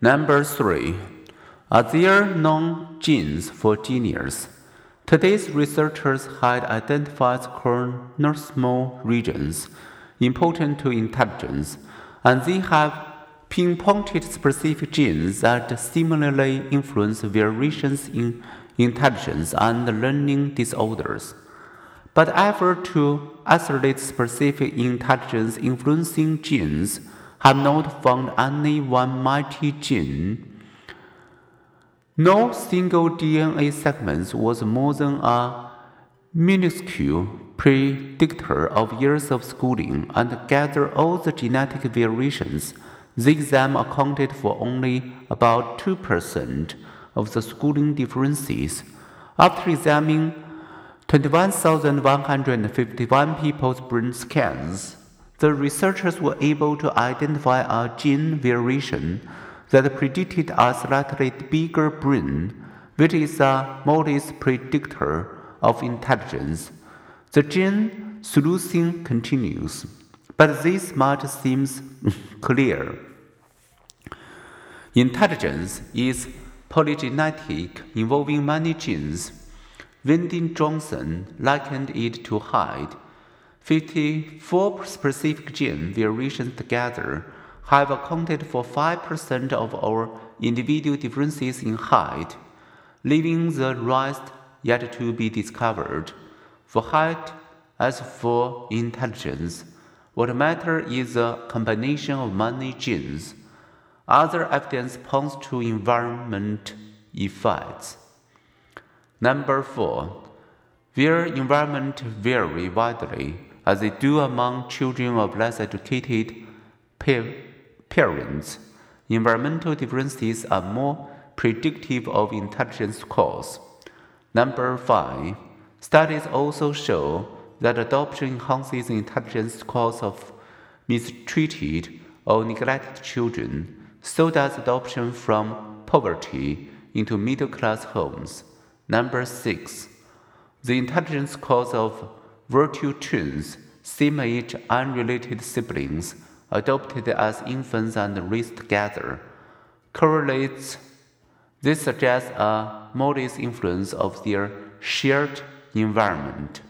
Number three, are there known genes for genius? Today's researchers had identified chromosomal regions important to intelligence, and they have pinpointed specific genes that similarly influence variations in intelligence and learning disorders. But effort to isolate specific intelligence influencing genes have not found any one mighty gene. No single DNA segment was more than a minuscule predictor of years of schooling and gather all the genetic variations. The exam accounted for only about 2% of the schooling differences. After examining 21,151 people's brain scans, the researchers were able to identify a gene variation that predicted a slightly bigger brain, which is a modest predictor of intelligence. The gene sleuthing continues, but this much seems clear. Intelligence is polygenetic, involving many genes. Wendy Johnson likened it to height. 54 specific gene variations together have accounted for 5% of our individual differences in height, leaving the rest yet to be discovered. For height, as for intelligence, what matters is the combination of many genes. Other evidence points to environment effects. Number four, where environment vary widely, as they do among children of less educated parents, environmental differences are more predictive of intelligence scores. Number five, studies also show that adoption enhances intelligence scores of mistreated or neglected children so does adoption from poverty into middle class homes. Number six, the intelligence scores of virtual twins, same age unrelated siblings, adopted as infants and raised together, correlates. This suggests a modest influence of their shared environment.